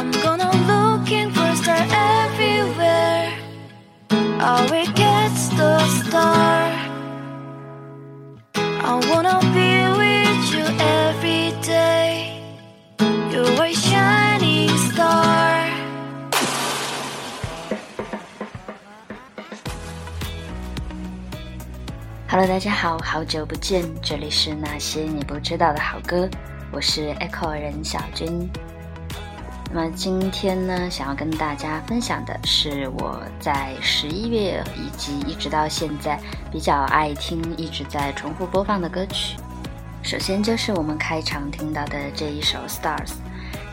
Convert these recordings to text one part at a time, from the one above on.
I'm gonna look in for a star everywhere. I will get the star. I wanna be with you every day. You r e a shining star. Hello 大家好，好久不见，这里是那些你不知道的好歌，我是 Echo 人小军。那么今天呢，想要跟大家分享的是我在十一月以及一直到现在比较爱听、一直在重复播放的歌曲。首先就是我们开场听到的这一首《Stars》。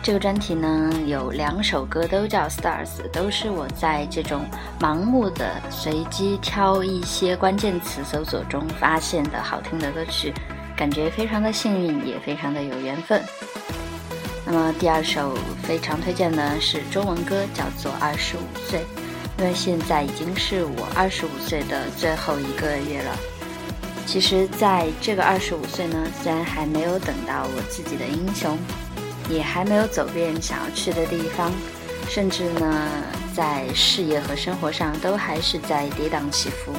这个专题呢，有两首歌都叫《Stars》，都是我在这种盲目的随机挑一些关键词搜索中发现的好听的歌曲，感觉非常的幸运，也非常的有缘分。那么第二首非常推荐呢，是中文歌，叫做《二十五岁》，因为现在已经是我二十五岁的最后一个月了。其实，在这个二十五岁呢，虽然还没有等到我自己的英雄，也还没有走遍想要去的地方，甚至呢，在事业和生活上都还是在跌宕起伏，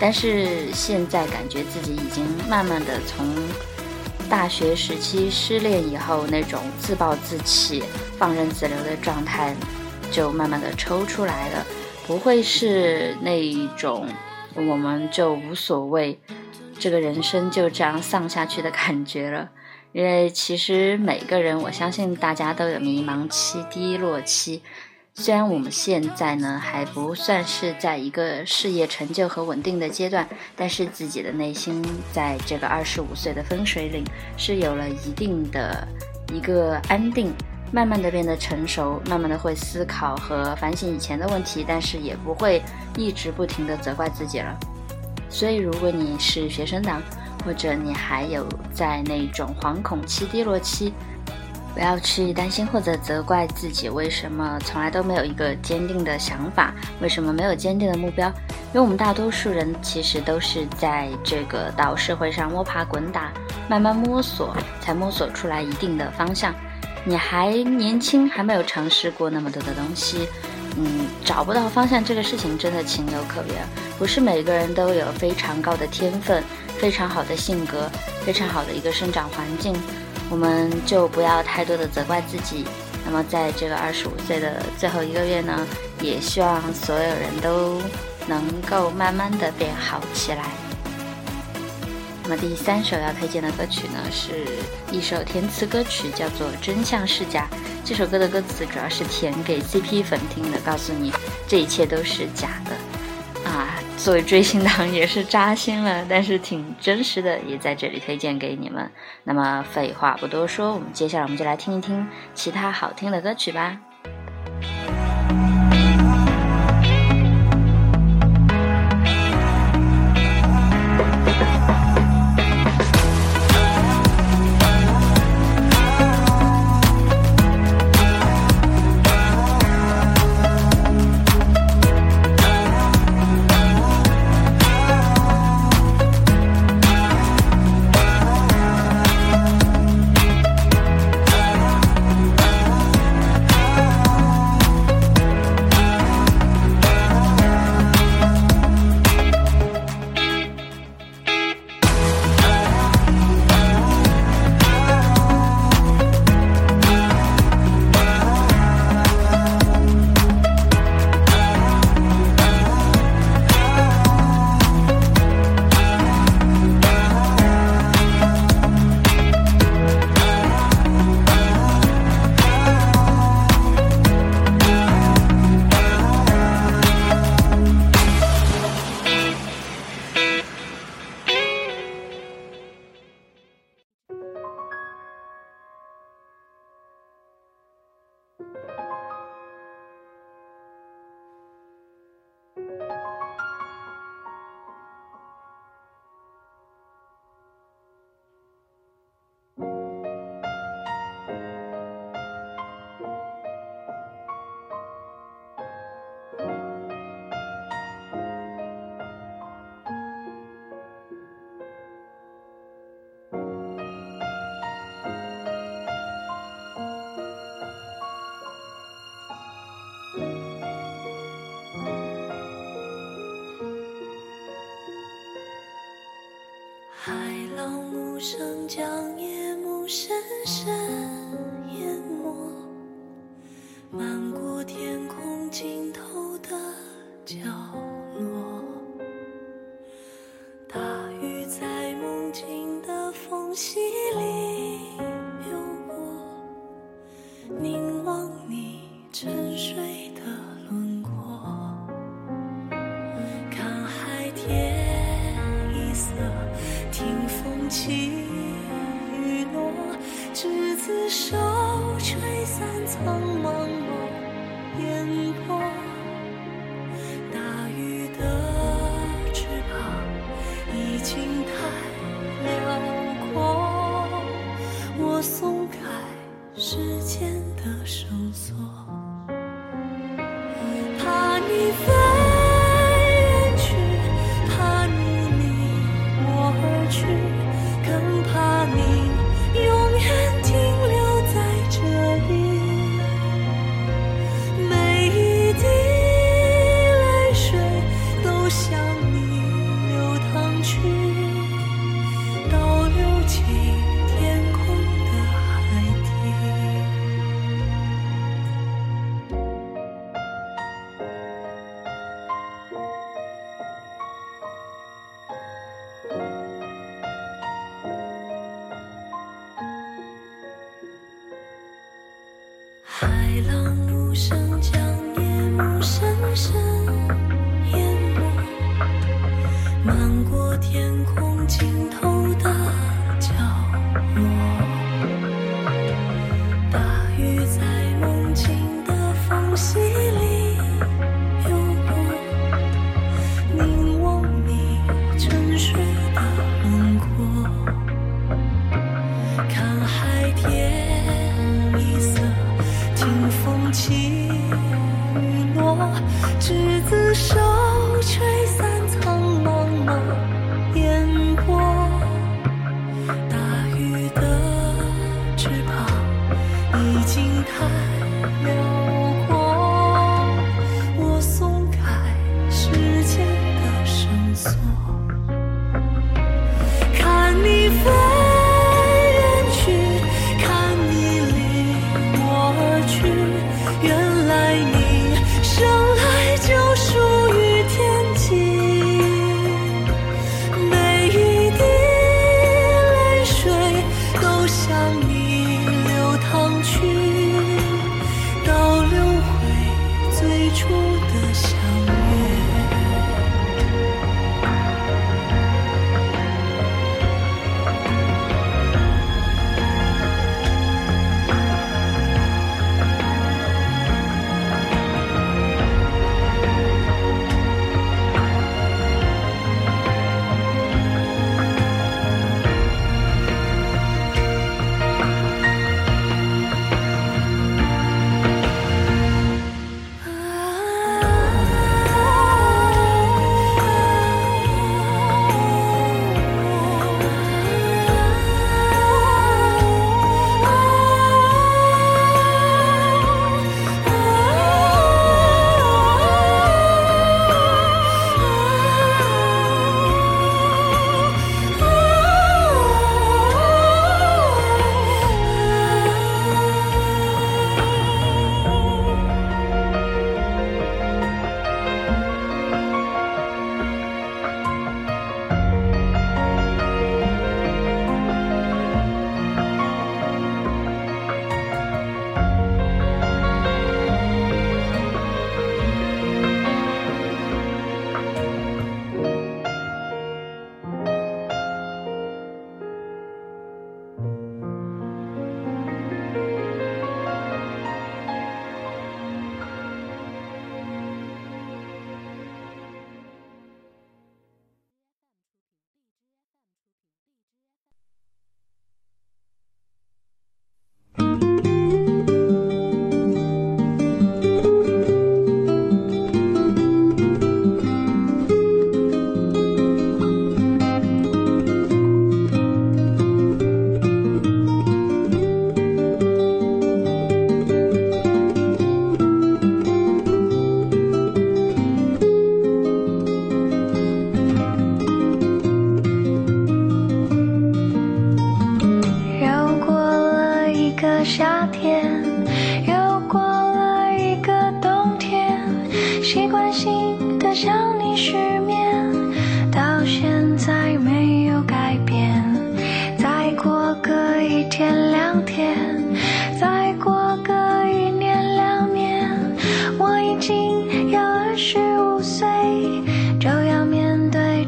但是现在感觉自己已经慢慢的从。大学时期失恋以后那种自暴自弃、放任自流的状态，就慢慢的抽出来了，不会是那一种我们就无所谓，这个人生就这样丧下去的感觉了。因为其实每个人，我相信大家都有迷茫期、低落期。虽然我们现在呢还不算是在一个事业成就和稳定的阶段，但是自己的内心在这个二十五岁的分水岭是有了一定的一个安定，慢慢的变得成熟，慢慢的会思考和反省以前的问题，但是也不会一直不停的责怪自己了。所以，如果你是学生党，或者你还有在那种惶恐期、低落期。不要去担心或者责怪自己为什么从来都没有一个坚定的想法，为什么没有坚定的目标？因为我们大多数人其实都是在这个到社会上摸爬滚打，慢慢摸索，才摸索出来一定的方向。你还年轻，还没有尝试过那么多的东西，嗯，找不到方向这个事情真的情有可原，不是每个人都有非常高的天分，非常好的性格，非常好的一个生长环境。我们就不要太多的责怪自己。那么，在这个二十五岁的最后一个月呢，也希望所有人都能够慢慢的变好起来。那么第三首要推荐的歌曲呢，是一首填词歌曲，叫做《真相是假》。这首歌的歌词主要是填给 CP 粉听的，告诉你这一切都是假的。作为追星党也是扎心了，但是挺真实的，也在这里推荐给你们。那么废话不多说，我们接下来我们就来听一听其他好听的歌曲吧。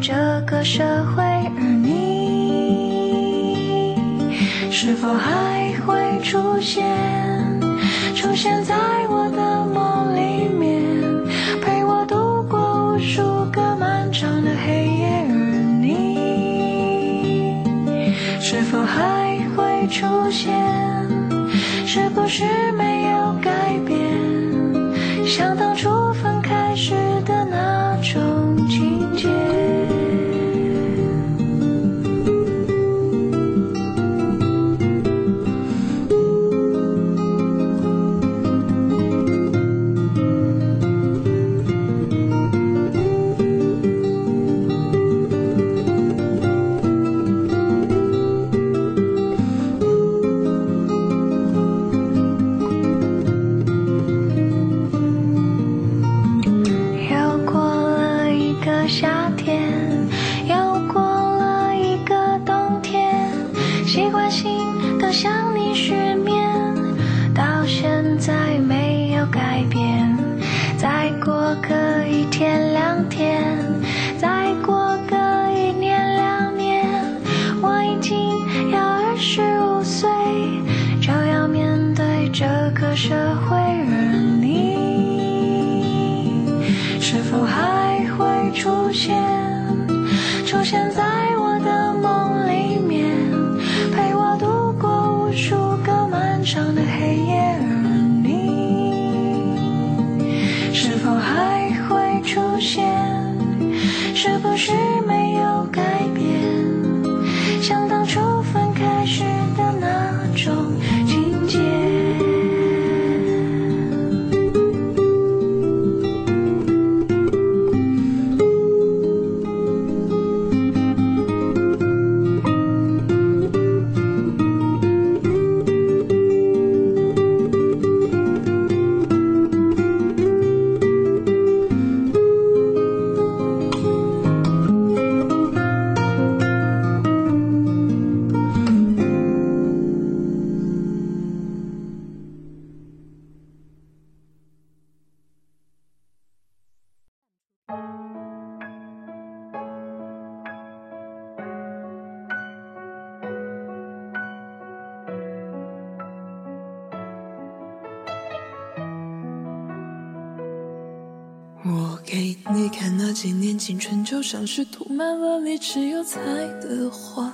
这个社会，而你是否还会出现？出现在我的梦里面，陪我度过无数个漫长的黑夜。而你是否还会出现？是不是没有改变？像当初。现在我的梦里面，陪我度过无数个漫长的黑夜，而你是否还会出现？是不是？青春就像是涂满了丽只有彩的画，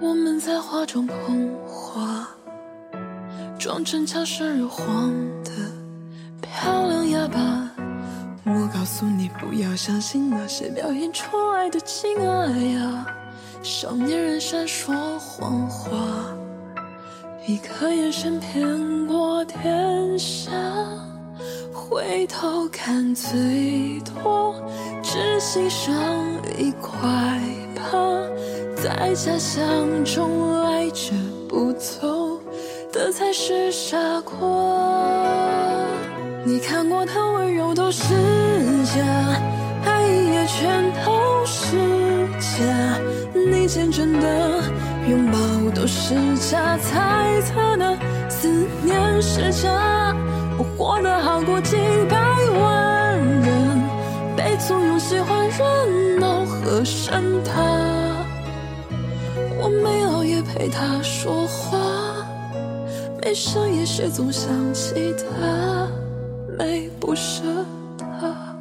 我们在画中空画，装成巧舌如簧的漂亮哑巴。我告诉你不要相信那些表演出爱的，亲爱呀，少年人善说谎话，一个眼神骗过天下。回头看，最多只欣赏一块疤，在假象中赖着不走的才是傻瓜。你看过的温柔都是假，爱也全都是假，你见真的拥抱都是假，猜测的思念是假。活得好过几百万人，被簇拥喜欢热闹和神讨。我没熬夜陪他说话，没深夜时总想起他，没不舍他。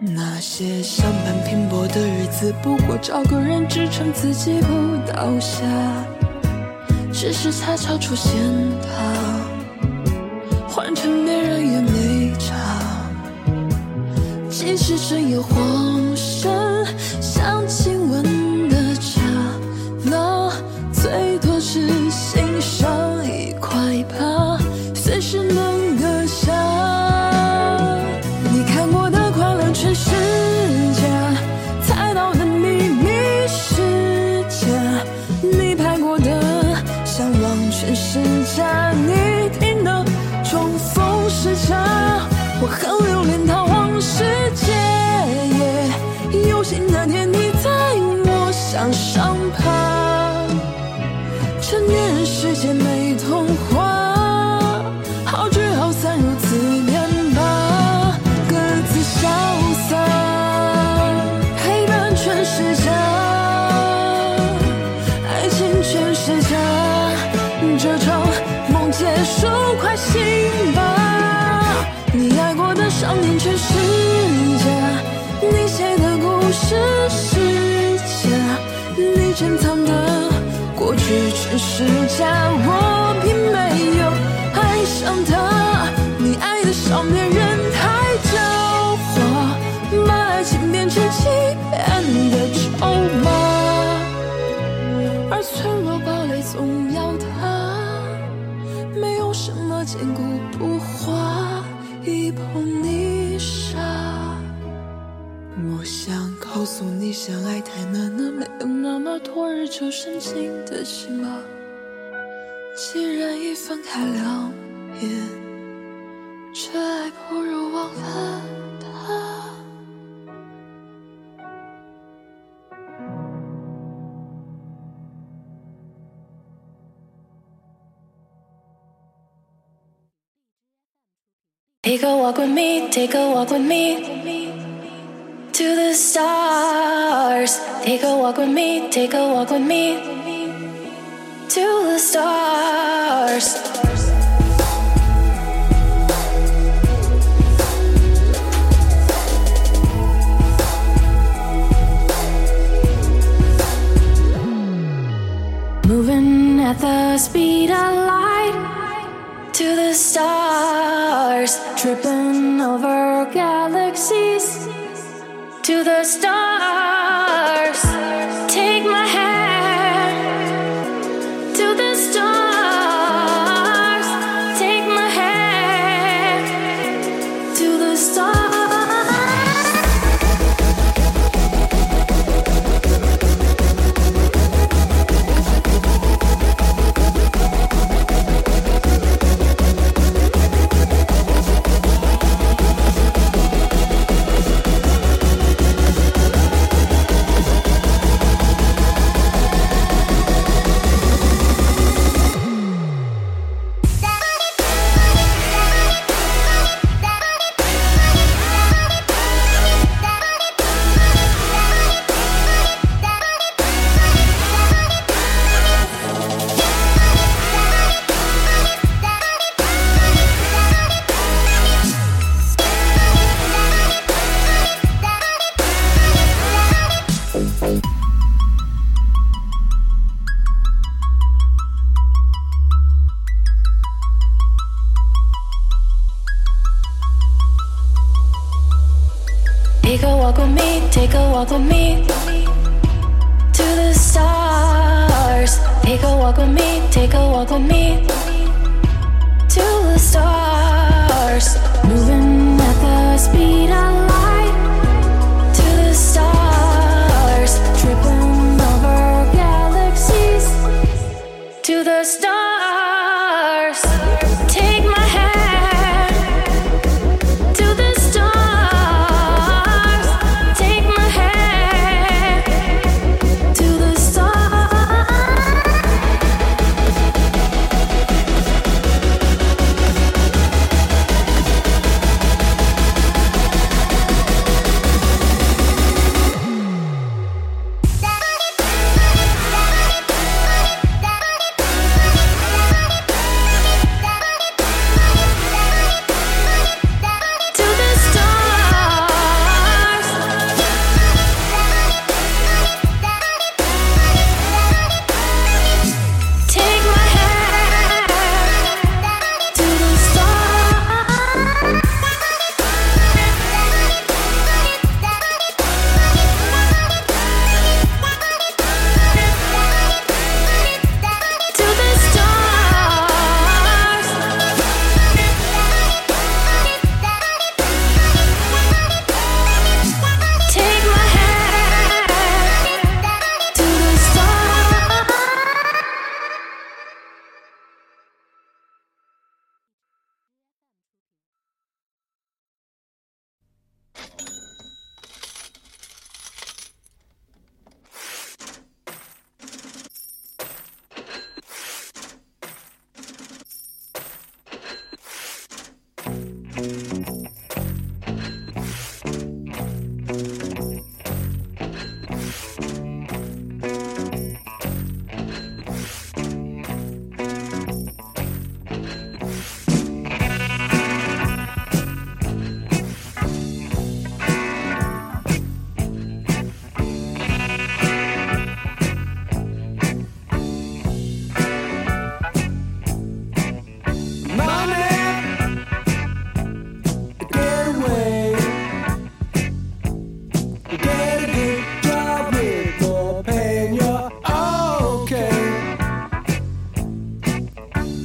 那些相伴拼搏的日子，不过找个人支撑自己不倒下，只是恰巧出现他。换成别人也没差，即使只有黄神，想亲吻的刹那最多是心。是全世界，我并没有爱上他，你爱的少别人太狡猾，把爱情变成欺骗的筹码，而脆弱堡垒总要塌，没有什么坚固不化，一碰泥沙。我想告诉你，相爱太难了。末日就深情的拥抱，既然已分开两年，这爱不如忘了吧。Take a walk with me, take a walk with me. to the stars. Take a walk with me, take a walk with me to the stars. Moving at the speed of light to the stars, tripping over galaxies to the stars. walk with me to the stars. Take a walk with me, take a walk with me.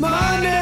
My name.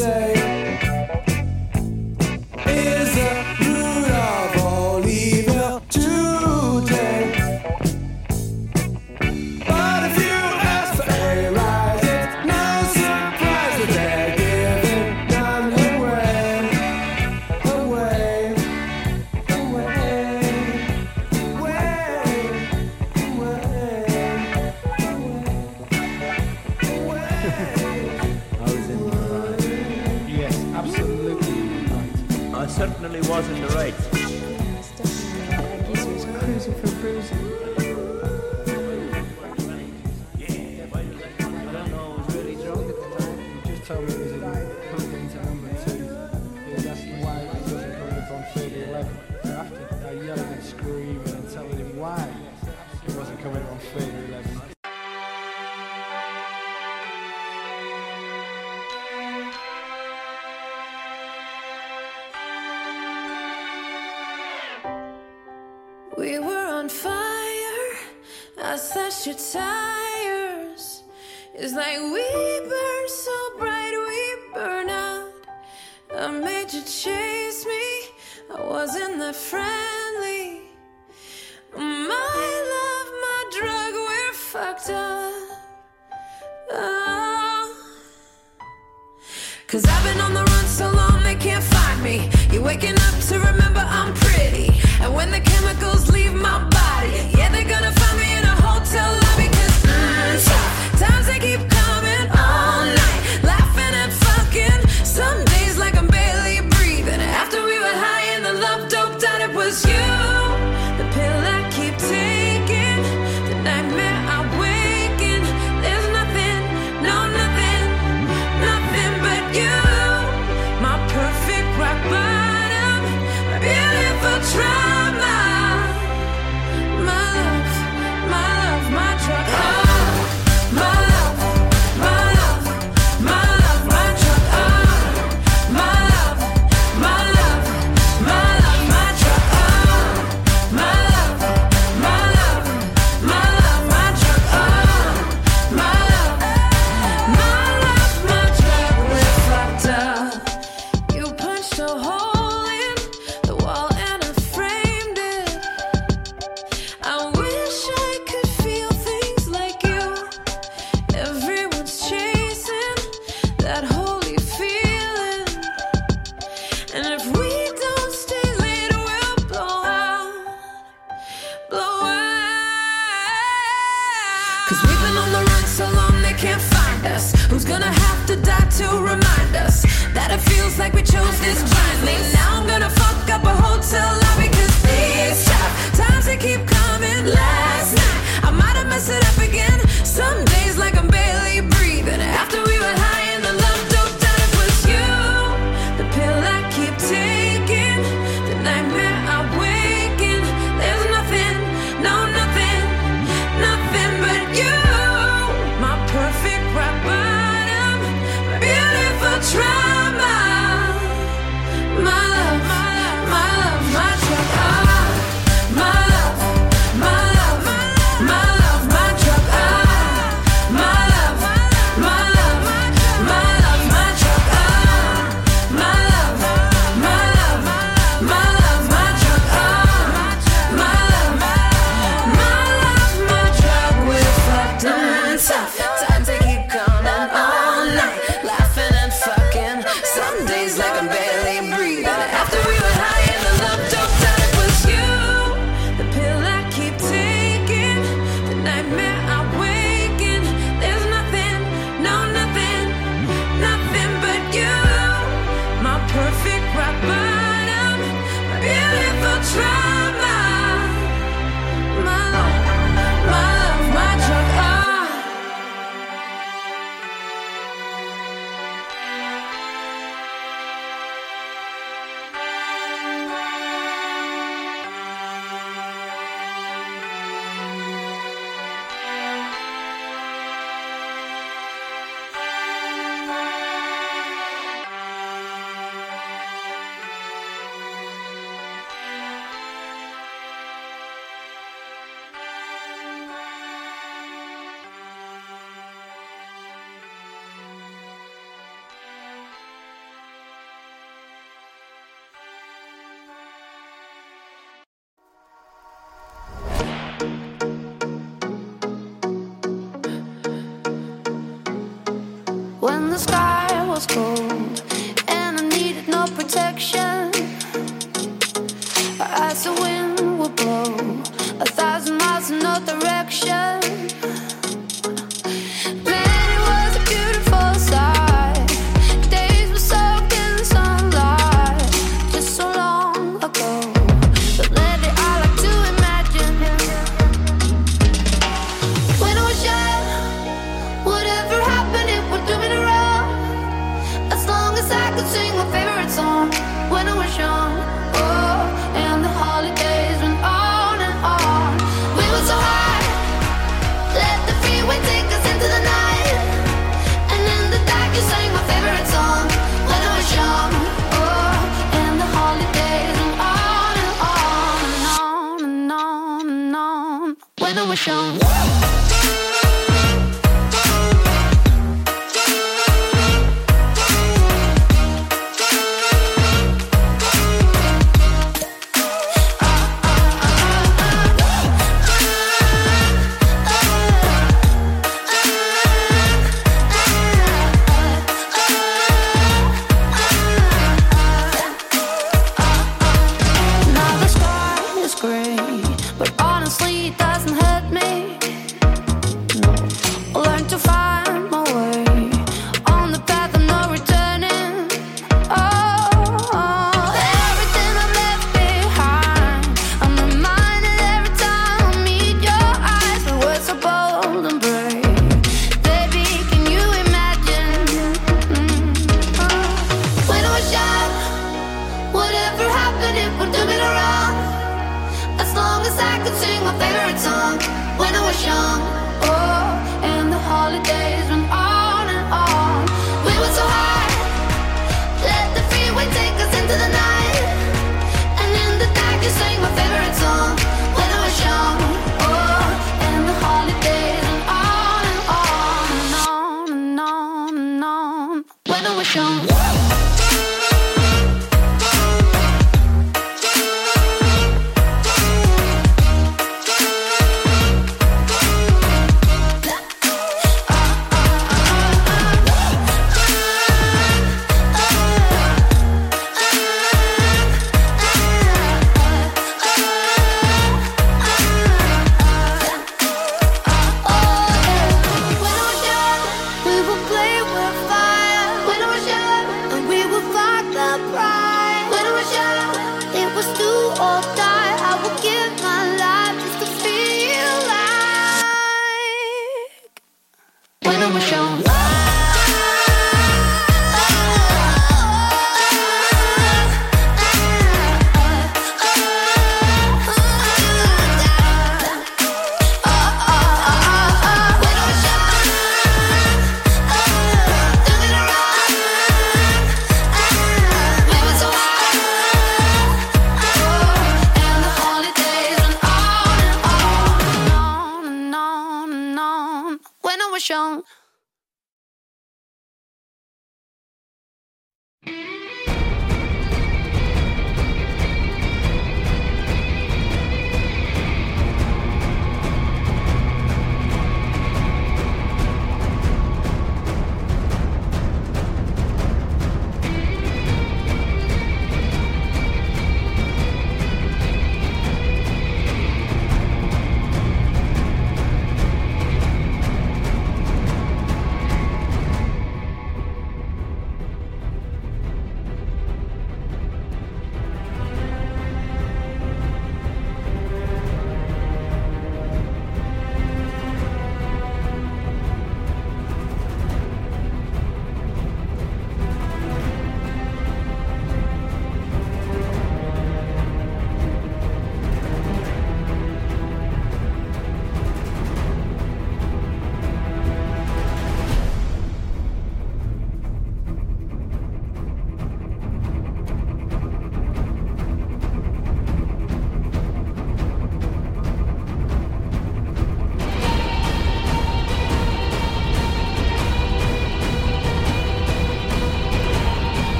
say Cause I've been on the run so long they can't find me. You're waking up to remember I'm pretty. And when the chemicals leave my body, yeah, they're gonna find me in a hotel. lose this prize. wish on.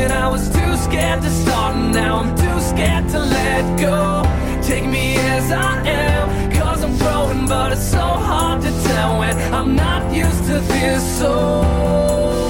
when I was too scared to start, and now I'm too scared to let go. Take me as I am, cause I'm growing, but it's so hard to tell when I'm not used to this. So.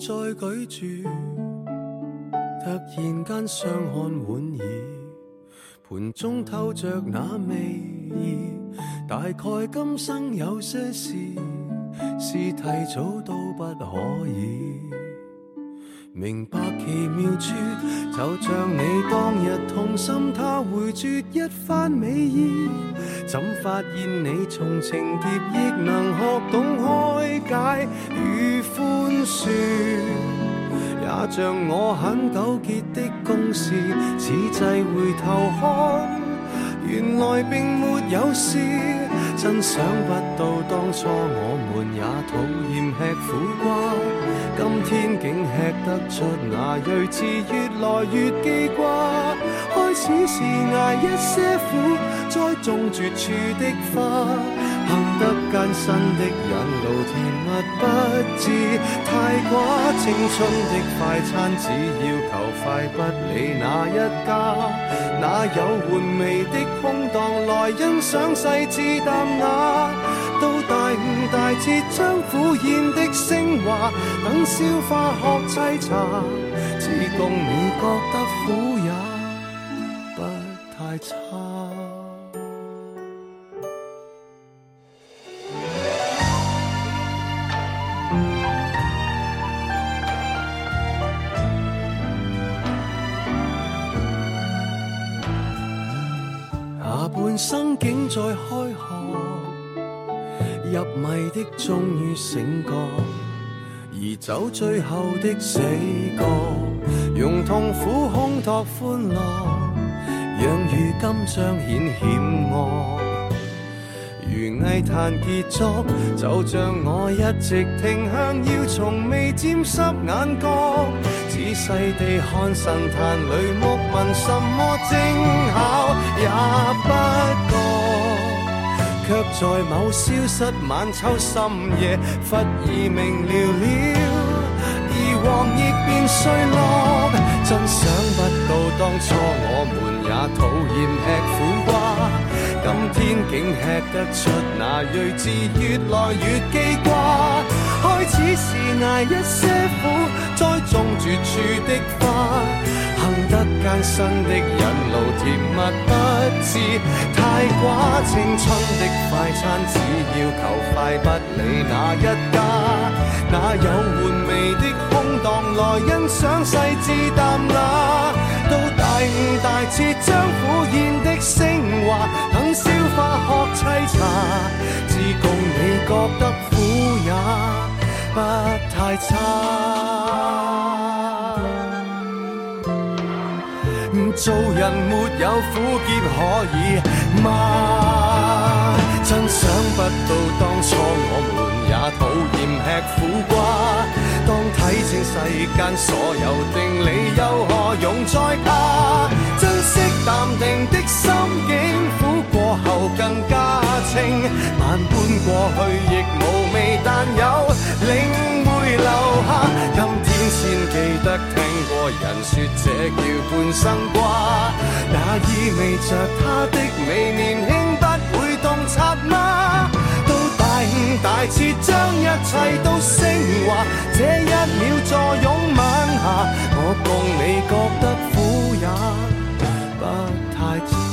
再舉住，突然間相看莞尔，盤中透着那味意，大概今生有些事，是提早都不可以明白奇妙處，就像你當日痛心，他回絕一番美意，怎發現你從情劫亦能學懂開解与夫。也像我很纠结的公事，此际回头看，原来并没有事。真想不到当初我们也讨厌吃苦瓜，今天竟吃得出那睿智，越来越记挂。开始是挨一些苦，再种绝处的花。行得艰辛的引路，甜蜜不知太寡；青春的快餐，只要求快，不理哪一家。哪有玩味的空档来欣赏细致淡雅？到大五、大节，将苦咽的升华，等消化学沏茶，只共你觉得苦也不太差。竟在开河，入迷的终于醒觉，而走最后的死角，用痛苦烘托欢乐，让如今彰显险恶。如艺坛杰作，就像我一直倾向，要从未沾湿眼角，仔细地看神坛里木纹，什么精巧也不。却在某消失晚秋深夜忽已明了了，而黄叶变碎落，真想不到当初我们也讨厌吃苦瓜，今天竟吃得出那睿智，越来越记挂。开始是挨一些苦，栽种绝处的花，行得艰辛的引路，甜蜜不知太寡，青春的。快餐只要求快，不理哪一家。哪有玩味的空档来欣赏细致淡雅？到大悟大次，将苦咽的升华，等消化学沏茶，自共你觉得苦也不太差。做人没有苦涩可以吗？真想不到，当初我们也讨厌吃苦瓜。当睇清世间所有定理，又何用再怕？珍惜淡定的心境，苦过后更加清。万般过去亦无味，但有领会留下。今天先记得听过人说，这叫半生瓜。那意味着他的未年轻。刹吗？到大悟大彻，将一切都升华。这一秒坐拥晚霞，我共你觉得苦也不太。